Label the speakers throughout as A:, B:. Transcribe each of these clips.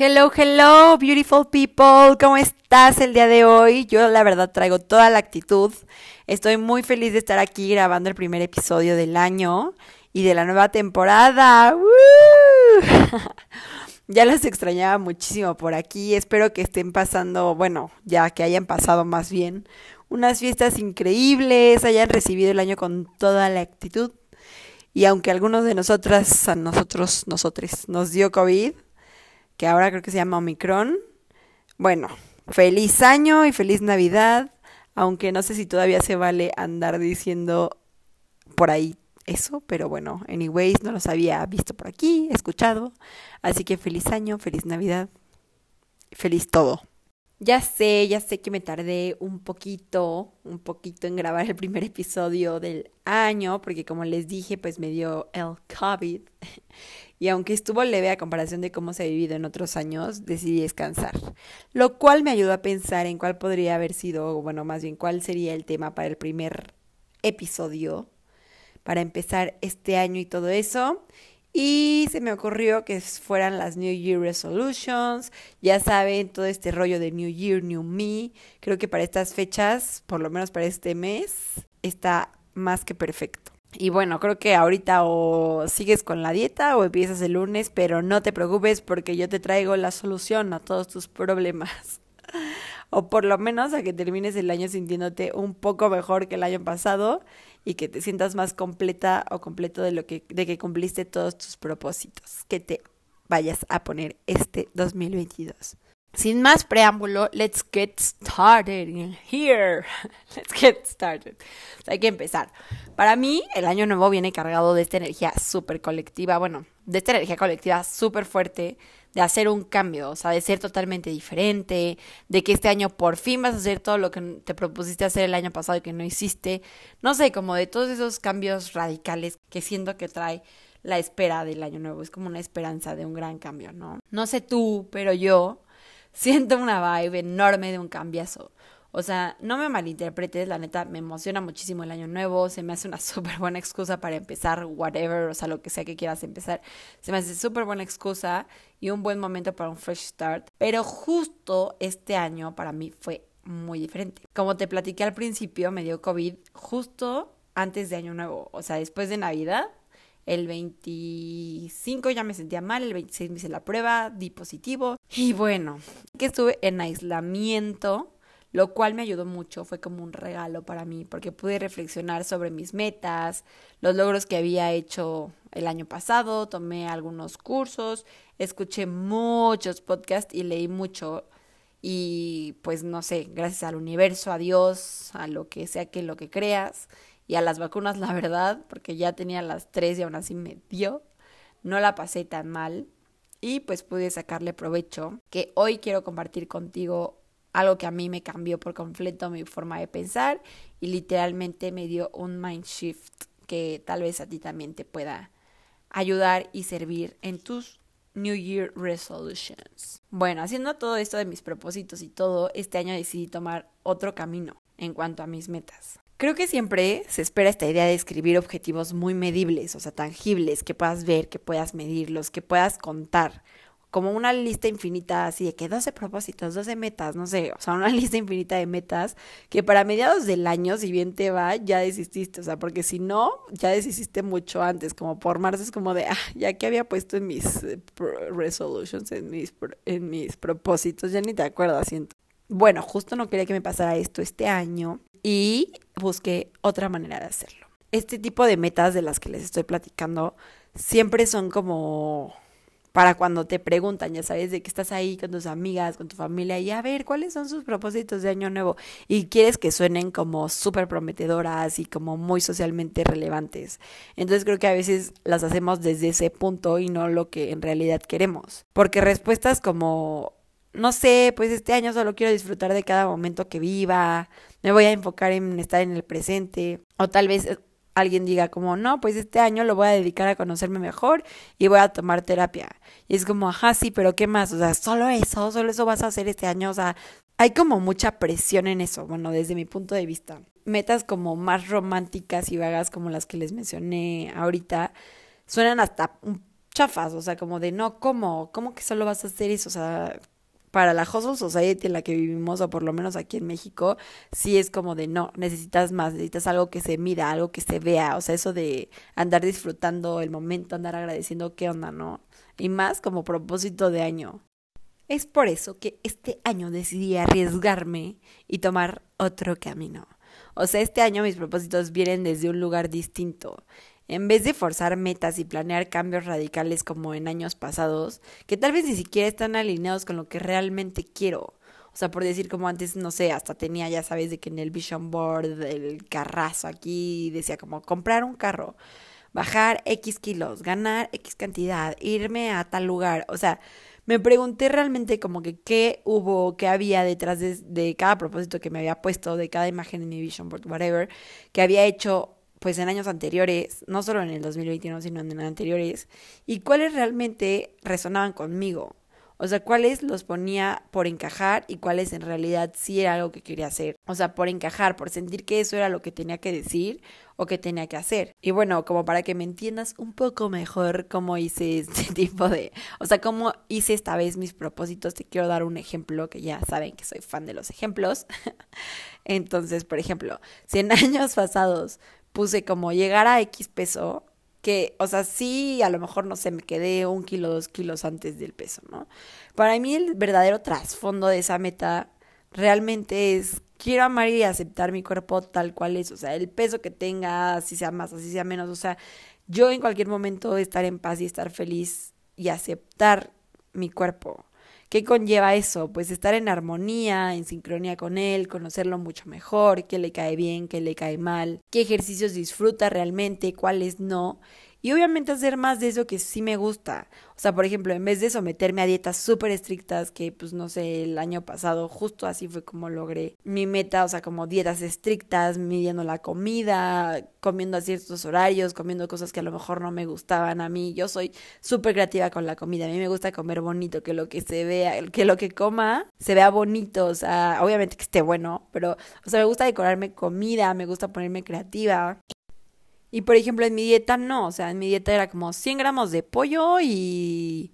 A: Hello, hello, beautiful people. ¿Cómo estás el día de hoy? Yo la verdad traigo toda la actitud. Estoy muy feliz de estar aquí grabando el primer episodio del año y de la nueva temporada. ya los extrañaba muchísimo por aquí. Espero que estén pasando, bueno, ya que hayan pasado más bien unas fiestas increíbles, hayan recibido el año con toda la actitud. Y aunque algunos de nosotras, a nosotros, nosotros, nos dio COVID, que ahora creo que se llama Omicron. Bueno, feliz año y feliz Navidad, aunque no sé si todavía se vale andar diciendo por ahí eso, pero bueno, anyways, no los había visto por aquí, escuchado, así que feliz año, feliz Navidad, feliz todo. Ya sé, ya sé que me tardé un poquito, un poquito en grabar el primer episodio del año, porque como les dije, pues me dio el COVID. Y aunque estuvo leve a comparación de cómo se ha vivido en otros años, decidí descansar. Lo cual me ayudó a pensar en cuál podría haber sido, bueno, más bien cuál sería el tema para el primer episodio, para empezar este año y todo eso. Y se me ocurrió que fueran las New Year Resolutions. Ya saben, todo este rollo de New Year, New Me. Creo que para estas fechas, por lo menos para este mes, está más que perfecto. Y bueno, creo que ahorita o sigues con la dieta o empiezas el lunes, pero no te preocupes porque yo te traigo la solución a todos tus problemas. O por lo menos a que termines el año sintiéndote un poco mejor que el año pasado y que te sientas más completa o completo de lo que de que cumpliste todos tus propósitos que te vayas a poner este 2022. Sin más preámbulo, let's get started here. Let's get started. hay que empezar. Para mí, el año nuevo viene cargado de esta energía súper colectiva, bueno, de esta energía colectiva súper fuerte, de hacer un cambio, o sea, de ser totalmente diferente, de que este año por fin vas a hacer todo lo que te propusiste hacer el año pasado y que no hiciste, no sé, como de todos esos cambios radicales que siento que trae la espera del año nuevo, es como una esperanza de un gran cambio, ¿no? No sé tú, pero yo siento una vibe enorme de un cambiazo. O sea, no me malinterpretes, la neta, me emociona muchísimo el año nuevo, se me hace una súper buena excusa para empezar whatever, o sea, lo que sea que quieras empezar, se me hace súper buena excusa y un buen momento para un fresh start, pero justo este año para mí fue muy diferente. Como te platiqué al principio, me dio COVID justo antes de año nuevo, o sea, después de Navidad, el 25 ya me sentía mal, el 26 me hice la prueba, di positivo. Y bueno, que estuve en aislamiento, lo cual me ayudó mucho, fue como un regalo para mí, porque pude reflexionar sobre mis metas, los logros que había hecho el año pasado, tomé algunos cursos, escuché muchos podcasts y leí mucho. Y pues no sé, gracias al universo, a Dios, a lo que sea que lo que creas, y a las vacunas, la verdad, porque ya tenía las tres y aún así me dio. No la pasé tan mal y pues pude sacarle provecho. Que hoy quiero compartir contigo algo que a mí me cambió por completo mi forma de pensar y literalmente me dio un mind shift que tal vez a ti también te pueda ayudar y servir en tus New Year Resolutions. Bueno, haciendo todo esto de mis propósitos y todo, este año decidí tomar otro camino en cuanto a mis metas. Creo que siempre se espera esta idea de escribir objetivos muy medibles, o sea, tangibles, que puedas ver, que puedas medirlos, que puedas contar, como una lista infinita así de que 12 propósitos, 12 metas, no sé, o sea, una lista infinita de metas que para mediados del año, si bien te va, ya desististe, o sea, porque si no, ya desististe mucho antes, como por marzo es como de, ah, ya que había puesto en mis eh, resolutions, en mis, en mis propósitos, ya ni te acuerdas, siento. Bueno, justo no quería que me pasara esto este año y busqué otra manera de hacerlo. Este tipo de metas de las que les estoy platicando siempre son como para cuando te preguntan, ya sabes, de que estás ahí con tus amigas, con tu familia, y a ver, ¿cuáles son sus propósitos de año nuevo? Y quieres que suenen como súper prometedoras y como muy socialmente relevantes. Entonces creo que a veces las hacemos desde ese punto y no lo que en realidad queremos. Porque respuestas como, no sé, pues este año solo quiero disfrutar de cada momento que viva, me voy a enfocar en estar en el presente. O tal vez eh, alguien diga como, no, pues este año lo voy a dedicar a conocerme mejor y voy a tomar terapia. Y es como, ajá, sí, pero ¿qué más? O sea, solo eso, solo eso vas a hacer este año. O sea, hay como mucha presión en eso, bueno, desde mi punto de vista. Metas como más románticas y vagas como las que les mencioné ahorita, suenan hasta chafas, o sea, como de no, ¿cómo? ¿Cómo que solo vas a hacer eso? O sea, para la Hustle Society en la que vivimos, o por lo menos aquí en México, sí es como de no, necesitas más, necesitas algo que se mida, algo que se vea, o sea, eso de andar disfrutando el momento, andar agradeciendo qué onda, ¿no? Y más como propósito de año. Es por eso que este año decidí arriesgarme y tomar otro camino. O sea, este año mis propósitos vienen desde un lugar distinto. En vez de forzar metas y planear cambios radicales como en años pasados, que tal vez ni siquiera están alineados con lo que realmente quiero. O sea, por decir como antes, no sé, hasta tenía, ya sabes, de que en el vision board, el carrazo aquí, decía como comprar un carro, bajar X kilos, ganar X cantidad, irme a tal lugar. O sea, me pregunté realmente como que qué hubo, qué había detrás de, de cada propósito que me había puesto, de cada imagen en mi vision board, whatever, que había hecho pues en años anteriores, no solo en el 2021, sino en anteriores, y cuáles realmente resonaban conmigo. O sea, cuáles los ponía por encajar y cuáles en realidad sí era algo que quería hacer. O sea, por encajar, por sentir que eso era lo que tenía que decir o que tenía que hacer. Y bueno, como para que me entiendas un poco mejor cómo hice este tipo de... O sea, cómo hice esta vez mis propósitos, te quiero dar un ejemplo que ya saben que soy fan de los ejemplos. Entonces, por ejemplo, si en años pasados puse como llegar a X peso, que, o sea, sí, a lo mejor, no sé, me quedé un kilo, dos kilos antes del peso, ¿no? Para mí el verdadero trasfondo de esa meta realmente es, quiero amar y aceptar mi cuerpo tal cual es, o sea, el peso que tenga, así sea más, así sea menos, o sea, yo en cualquier momento estar en paz y estar feliz y aceptar mi cuerpo. ¿Qué conlleva eso? Pues estar en armonía, en sincronía con él, conocerlo mucho mejor, qué le cae bien, qué le cae mal, qué ejercicios disfruta realmente, cuáles no, y obviamente hacer más de eso que sí me gusta. O sea, por ejemplo, en vez de someterme a dietas súper estrictas, que pues no sé, el año pasado justo así fue como logré mi meta, o sea, como dietas estrictas, midiendo la comida, comiendo a ciertos horarios, comiendo cosas que a lo mejor no me gustaban a mí. Yo soy súper creativa con la comida, a mí me gusta comer bonito, que lo que se vea, que lo que coma se vea bonito, o sea, obviamente que esté bueno, pero, o sea, me gusta decorarme comida, me gusta ponerme creativa. Y por ejemplo, en mi dieta no, o sea, en mi dieta era como 100 gramos de pollo y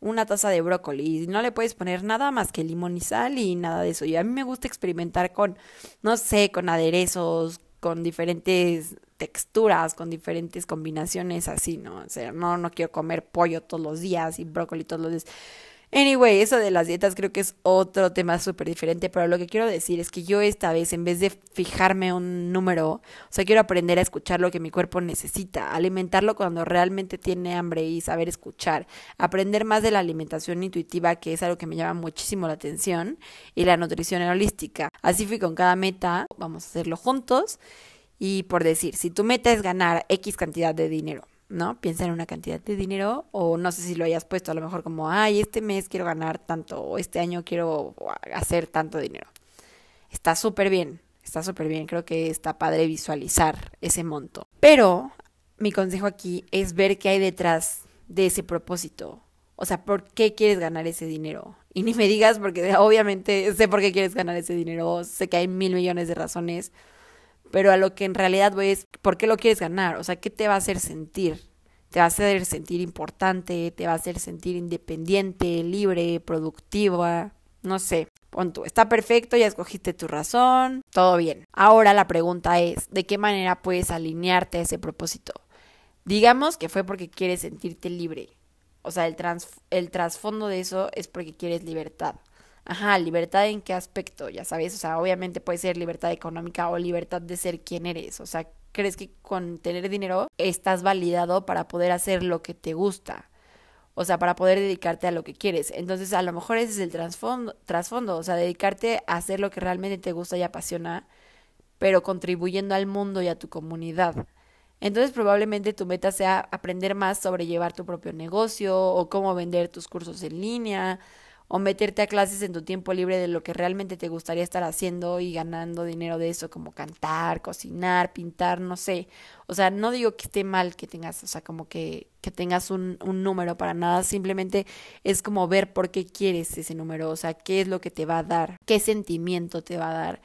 A: una taza de brócoli. Y no le puedes poner nada más que limón y sal y nada de eso. Y a mí me gusta experimentar con, no sé, con aderezos, con diferentes texturas, con diferentes combinaciones así, ¿no? O sea, no, no quiero comer pollo todos los días y brócoli todos los días. Anyway, eso de las dietas creo que es otro tema súper diferente, pero lo que quiero decir es que yo esta vez, en vez de fijarme un número, o sea, quiero aprender a escuchar lo que mi cuerpo necesita, alimentarlo cuando realmente tiene hambre y saber escuchar, aprender más de la alimentación intuitiva, que es algo que me llama muchísimo la atención, y la nutrición holística. Así fui con cada meta, vamos a hacerlo juntos, y por decir, si tu meta es ganar X cantidad de dinero, ¿no? Piensa en una cantidad de dinero o no sé si lo hayas puesto a lo mejor como, ay, este mes quiero ganar tanto o este año quiero hacer tanto dinero. Está súper bien, está súper bien, creo que está padre visualizar ese monto. Pero mi consejo aquí es ver qué hay detrás de ese propósito. O sea, ¿por qué quieres ganar ese dinero? Y ni me digas porque obviamente sé por qué quieres ganar ese dinero, sé que hay mil millones de razones pero a lo que en realidad voy es, ¿por qué lo quieres ganar? O sea, ¿qué te va a hacer sentir? Te va a hacer sentir importante, te va a hacer sentir independiente, libre, productiva, no sé. Pon tú, está perfecto, ya escogiste tu razón, todo bien. Ahora la pregunta es, ¿de qué manera puedes alinearte a ese propósito? Digamos que fue porque quieres sentirte libre. O sea, el, el trasfondo de eso es porque quieres libertad. Ajá, libertad en qué aspecto, ya sabes, o sea, obviamente puede ser libertad económica o libertad de ser quien eres, o sea, crees que con tener dinero estás validado para poder hacer lo que te gusta, o sea, para poder dedicarte a lo que quieres. Entonces, a lo mejor ese es el trasfondo, o sea, dedicarte a hacer lo que realmente te gusta y apasiona, pero contribuyendo al mundo y a tu comunidad. Entonces probablemente tu meta sea aprender más sobre llevar tu propio negocio o cómo vender tus cursos en línea o meterte a clases en tu tiempo libre de lo que realmente te gustaría estar haciendo y ganando dinero de eso, como cantar, cocinar, pintar, no sé. O sea, no digo que esté mal que tengas, o sea, como que, que tengas un, un número para nada, simplemente es como ver por qué quieres ese número, o sea, qué es lo que te va a dar, qué sentimiento te va a dar.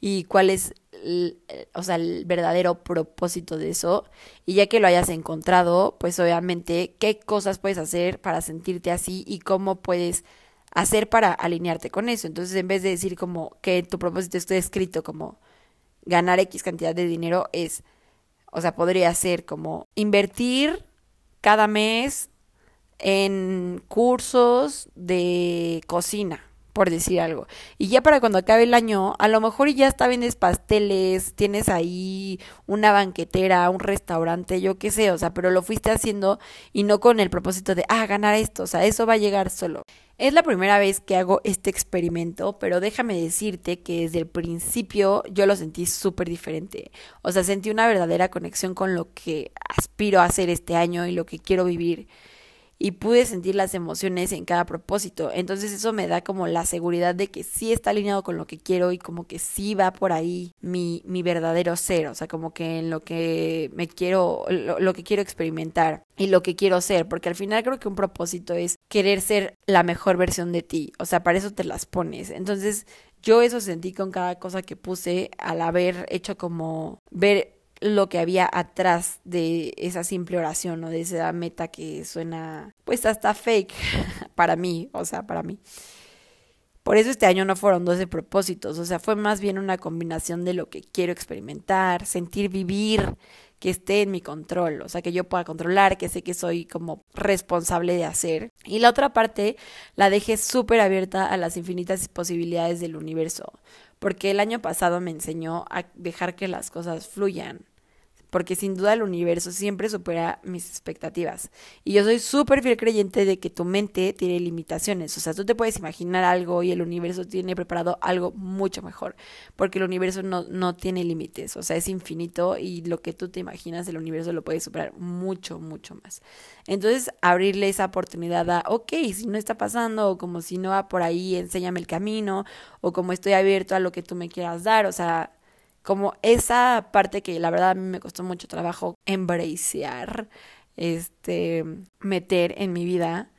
A: y cuál es o sea, el verdadero propósito de eso. Y ya que lo hayas encontrado, pues obviamente qué cosas puedes hacer para sentirte así y cómo puedes hacer para alinearte con eso. Entonces, en vez de decir como que tu propósito esté escrito como ganar X cantidad de dinero, es, o sea, podría ser como invertir cada mes en cursos de cocina por decir algo. Y ya para cuando acabe el año, a lo mejor ya está vendes pasteles, tienes ahí una banquetera, un restaurante, yo qué sé, o sea, pero lo fuiste haciendo y no con el propósito de, ah, ganar esto, o sea, eso va a llegar solo. Es la primera vez que hago este experimento, pero déjame decirte que desde el principio yo lo sentí súper diferente. O sea, sentí una verdadera conexión con lo que aspiro a hacer este año y lo que quiero vivir y pude sentir las emociones en cada propósito. Entonces eso me da como la seguridad de que sí está alineado con lo que quiero y como que sí va por ahí mi, mi verdadero ser, o sea, como que en lo que me quiero, lo, lo que quiero experimentar y lo que quiero ser, porque al final creo que un propósito es querer ser la mejor versión de ti, o sea, para eso te las pones. Entonces yo eso sentí con cada cosa que puse al haber hecho como ver lo que había atrás de esa simple oración o de esa meta que suena pues hasta fake para mí, o sea, para mí. Por eso este año no fueron 12 propósitos, o sea, fue más bien una combinación de lo que quiero experimentar, sentir vivir, que esté en mi control, o sea, que yo pueda controlar, que sé que soy como responsable de hacer. Y la otra parte la dejé súper abierta a las infinitas posibilidades del universo, porque el año pasado me enseñó a dejar que las cosas fluyan, porque sin duda el universo siempre supera mis expectativas. Y yo soy súper fiel creyente de que tu mente tiene limitaciones. O sea, tú te puedes imaginar algo y el universo tiene preparado algo mucho mejor, porque el universo no, no tiene límites, o sea, es infinito y lo que tú te imaginas el universo lo puede superar mucho, mucho más. Entonces, abrirle esa oportunidad a, ok, si no está pasando, o como si no va por ahí, enséñame el camino, o como estoy abierto a lo que tú me quieras dar, o sea, como esa parte que la verdad a mí me costó mucho trabajo embracear, este, meter en mi vida.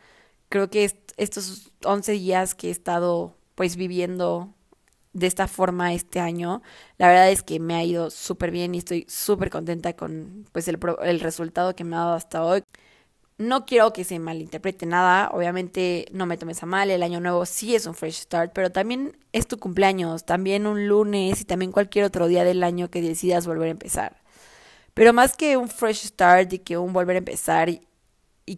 A: Creo que estos 11 días que he estado pues viviendo de esta forma este año, la verdad es que me ha ido súper bien y estoy súper contenta con pues el, el resultado que me ha dado hasta hoy. No quiero que se malinterprete nada, obviamente no me tomes a mal, el año nuevo sí es un fresh start, pero también es tu cumpleaños, también un lunes y también cualquier otro día del año que decidas volver a empezar. Pero más que un fresh start y que un volver a empezar y,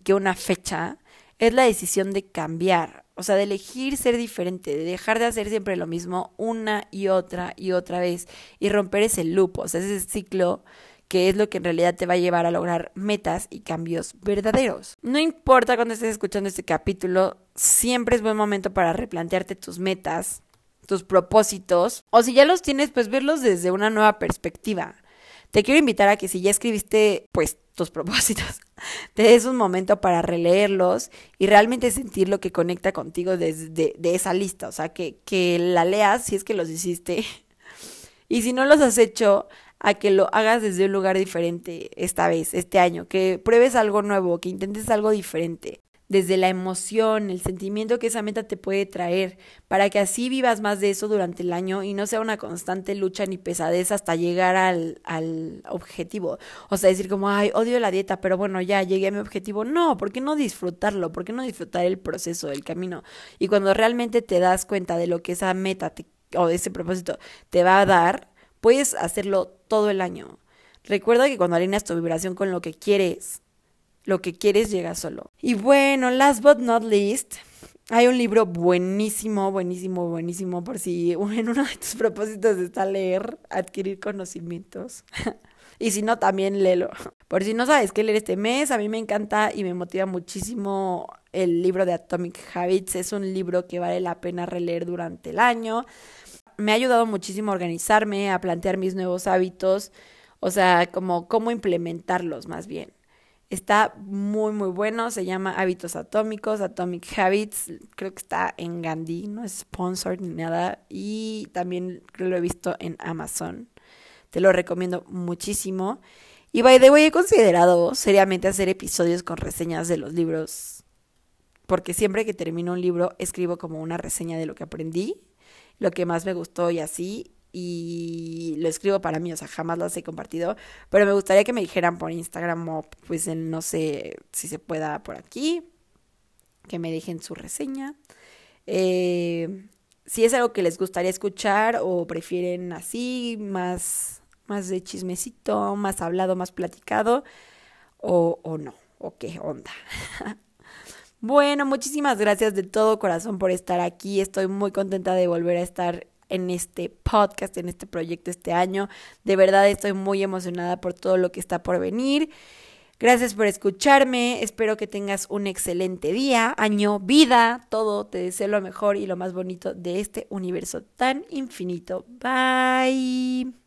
A: que una fecha, es la decisión de cambiar, o sea, de elegir ser diferente, de dejar de hacer siempre lo mismo una y otra y otra vez y romper ese loop, o sea, ese ciclo que es lo que en realidad te va a llevar a lograr metas y cambios verdaderos. No importa cuando estés escuchando este capítulo, siempre es buen momento para replantearte tus metas, tus propósitos, o si ya los tienes, pues verlos desde una nueva perspectiva. Te quiero invitar a que si ya escribiste, pues tus propósitos, te des un momento para releerlos y realmente sentir lo que conecta contigo desde de esa lista, o sea, que, que la leas si es que los hiciste. Y si no los has hecho, a que lo hagas desde un lugar diferente esta vez, este año, que pruebes algo nuevo, que intentes algo diferente, desde la emoción, el sentimiento que esa meta te puede traer, para que así vivas más de eso durante el año y no sea una constante lucha ni pesadez hasta llegar al, al objetivo. O sea, decir como, ay, odio la dieta, pero bueno, ya llegué a mi objetivo. No, ¿por qué no disfrutarlo? ¿Por qué no disfrutar el proceso, el camino? Y cuando realmente te das cuenta de lo que esa meta te, o ese propósito te va a dar, puedes hacerlo todo el año. Recuerda que cuando alineas tu vibración con lo que quieres, lo que quieres llega solo. Y bueno, last but not least, hay un libro buenísimo, buenísimo, buenísimo, por si en uno de tus propósitos está leer, adquirir conocimientos. y si no, también léelo. Por si no sabes qué leer este mes, a mí me encanta y me motiva muchísimo el libro de Atomic Habits. Es un libro que vale la pena releer durante el año me ha ayudado muchísimo a organizarme, a plantear mis nuevos hábitos, o sea, como cómo implementarlos más bien. Está muy, muy bueno, se llama Hábitos Atómicos, Atomic Habits, creo que está en Gandhi, no es sponsor ni nada, y también lo he visto en Amazon. Te lo recomiendo muchísimo. Y by the way, he considerado seriamente hacer episodios con reseñas de los libros, porque siempre que termino un libro escribo como una reseña de lo que aprendí lo que más me gustó y así. y lo escribo para mí, o sea, jamás las he compartido, pero me gustaría que me dijeran por Instagram o pues no sé si se pueda por aquí, que me dejen su reseña. Eh, si es algo que les gustaría escuchar o prefieren así, más, más de chismecito, más hablado, más platicado, o, o no, o qué onda. bueno, muchísimas gracias de todo corazón por estar aquí. Estoy muy contenta de volver a estar en este podcast, en este proyecto este año. De verdad estoy muy emocionada por todo lo que está por venir. Gracias por escucharme, espero que tengas un excelente día, año, vida, todo, te deseo lo mejor y lo más bonito de este universo tan infinito. Bye.